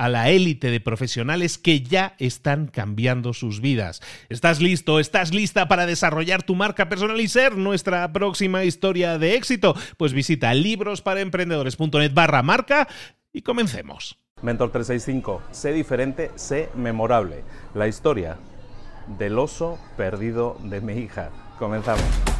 a la élite de profesionales que ya están cambiando sus vidas. ¿Estás listo? ¿Estás lista para desarrollar tu marca personal y ser nuestra próxima historia de éxito? Pues visita librosparaemprendedores.net barra marca y comencemos. Mentor 365, sé diferente, sé memorable. La historia del oso perdido de mi hija. Comenzamos.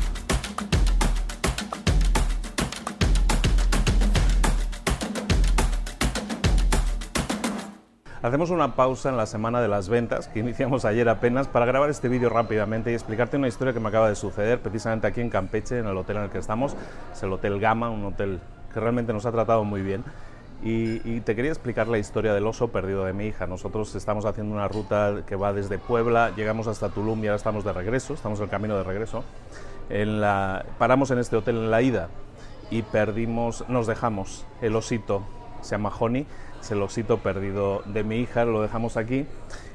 Hacemos una pausa en la semana de las ventas, que iniciamos ayer apenas, para grabar este vídeo rápidamente y explicarte una historia que me acaba de suceder precisamente aquí en Campeche, en el hotel en el que estamos. Es el Hotel Gama, un hotel que realmente nos ha tratado muy bien. Y, te quería explicar la historia del oso perdido de mi hija. Nosotros estamos haciendo una ruta que va desde Puebla, llegamos hasta Tulum y ahora estamos de regreso, estamos en el camino de regreso. Paramos en este hotel en la ida y perdimos, nos dejamos el osito, se llama Honey, es el osito perdido de mi hija, lo dejamos aquí.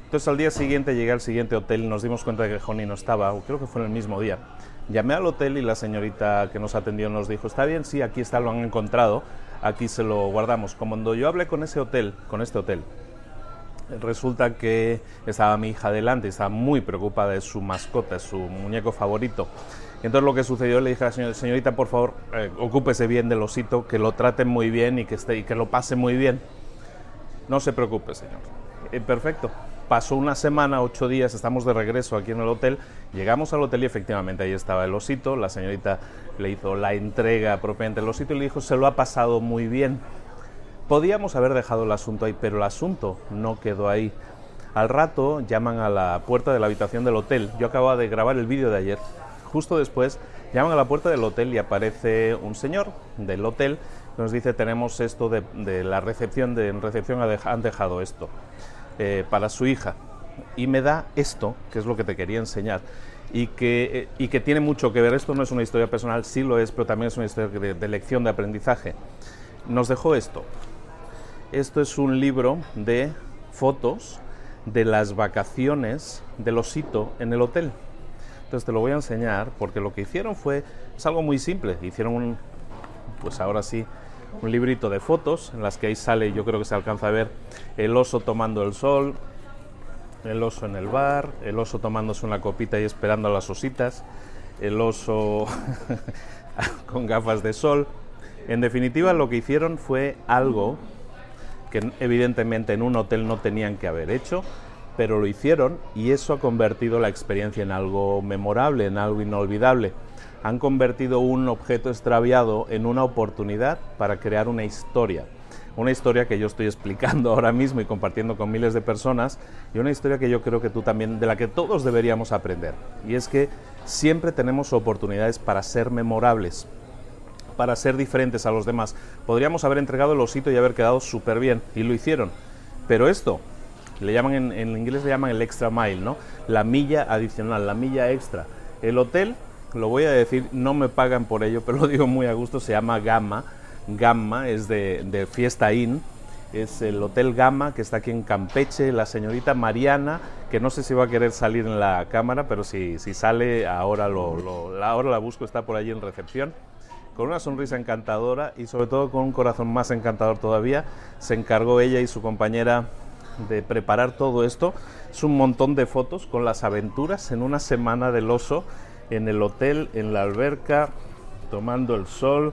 Entonces al día siguiente llegué al siguiente hotel y nos dimos cuenta de que Honey no estaba, creo que fue en el mismo día. Llamé al hotel y la señorita que nos atendió nos dijo, está bien, sí, aquí está, lo han encontrado, aquí se lo guardamos. Cuando yo hablé con ese hotel, con este hotel, resulta que estaba mi hija delante, estaba muy preocupada de su mascota, su muñeco favorito. Entonces lo que sucedió, le dije a la señorita, señorita por favor, eh, ocúpese bien del osito, que lo traten muy bien y que, esté, y que lo pase muy bien. No se preocupe, señor. Eh, perfecto. Pasó una semana, ocho días, estamos de regreso aquí en el hotel. Llegamos al hotel y efectivamente ahí estaba el osito. La señorita le hizo la entrega propiamente del osito y le dijo, se lo ha pasado muy bien. Podíamos haber dejado el asunto ahí, pero el asunto no quedó ahí. Al rato llaman a la puerta de la habitación del hotel. Yo acababa de grabar el vídeo de ayer. Justo después llaman a la puerta del hotel y aparece un señor del hotel nos dice tenemos esto de, la recepción, de en recepción han dejado esto eh, para su hija. Y me da esto, que es lo que te quería enseñar, y que, eh, y que tiene mucho que ver, esto no es una historia personal, sí lo es, pero también es una historia de, de lección de aprendizaje. Nos dejó esto. Esto es un libro de fotos de las vacaciones del osito en el hotel. Entonces te lo voy a enseñar porque lo que hicieron fue, es algo muy simple, hicieron un, pues ahora sí, un librito de fotos en las que ahí sale, yo creo que se alcanza a ver el oso tomando el sol, el oso en el bar, el oso tomándose una copita y esperando a las ositas, el oso con gafas de sol. En definitiva, lo que hicieron fue algo que evidentemente en un hotel no tenían que haber hecho, pero lo hicieron y eso ha convertido la experiencia en algo memorable, en algo inolvidable han convertido un objeto extraviado en una oportunidad para crear una historia. Una historia que yo estoy explicando ahora mismo y compartiendo con miles de personas y una historia que yo creo que tú también, de la que todos deberíamos aprender. Y es que siempre tenemos oportunidades para ser memorables, para ser diferentes a los demás. Podríamos haber entregado el osito y haber quedado súper bien, y lo hicieron. Pero esto, le llaman en, en, inglés le llaman el extra mile, ¿no? La milla adicional, la milla extra. El hotel lo voy a decir, no me pagan por ello, pero lo digo muy a gusto, se llama Gamma. Gamma es de, de Fiesta Inn es el Hotel Gama, que está aquí en Campeche, la señorita Mariana, que no sé si va a querer salir en la cámara, pero si, si sale, ahora, lo, ahora la busco, está por allí en recepción, con una sonrisa encantadora y sobre todo con un corazón más encantador todavía, se encargó ella y su compañera de preparar todo esto. Es un montón de fotos con las aventuras en una semana del oso, en el hotel, en la alberca, tomando el sol.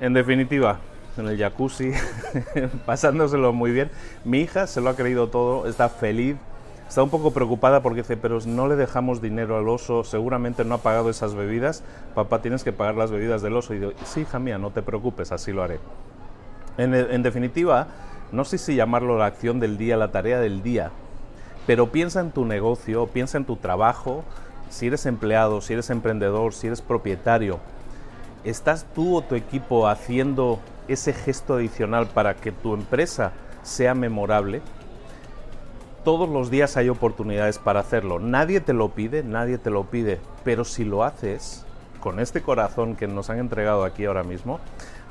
En definitiva, en el jacuzzi, pasándoselo muy bien. Mi hija se lo ha creído todo, está feliz, está un poco preocupada porque dice, pero no le dejamos dinero al oso, seguramente no ha pagado esas bebidas, papá tienes que pagar las bebidas del oso. Y digo, sí, hija mía, no te preocupes, así lo haré. En, en definitiva, no sé si llamarlo la acción del día, la tarea del día, pero piensa en tu negocio, piensa en tu trabajo, si eres empleado, si eres emprendedor, si eres propietario. ¿Estás tú o tu equipo haciendo ese gesto adicional para que tu empresa sea memorable, todos los días hay oportunidades para hacerlo. Nadie te lo pide, nadie te lo pide, pero si lo haces con este corazón que nos han entregado aquí ahora mismo,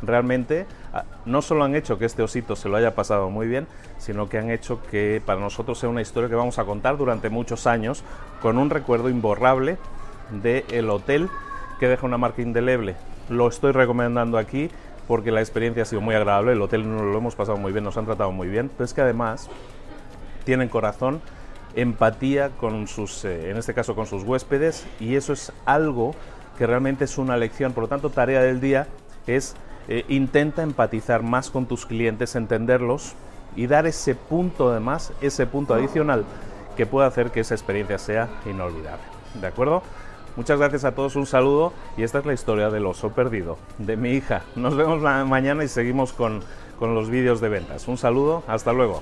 realmente ah, no solo han hecho que este osito se lo haya pasado muy bien, sino que han hecho que para nosotros sea una historia que vamos a contar durante muchos años con un recuerdo imborrable del hotel que deja una marca indeleble. Lo estoy recomendando aquí porque la experiencia ha sido muy agradable, el hotel nos lo hemos pasado muy bien, nos han tratado muy bien, pero es que además tienen corazón, empatía con sus, eh, en este caso con sus huéspedes, y eso es algo que realmente es una lección. Por lo tanto, tarea del día es eh, intenta empatizar más con tus clientes, entenderlos y dar ese punto de más, ese punto adicional que pueda hacer que esa experiencia sea inolvidable. ¿De acuerdo? Muchas gracias a todos, un saludo y esta es la historia del oso perdido de mi hija. Nos vemos mañana y seguimos con, con los vídeos de ventas. Un saludo, hasta luego.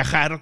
viajar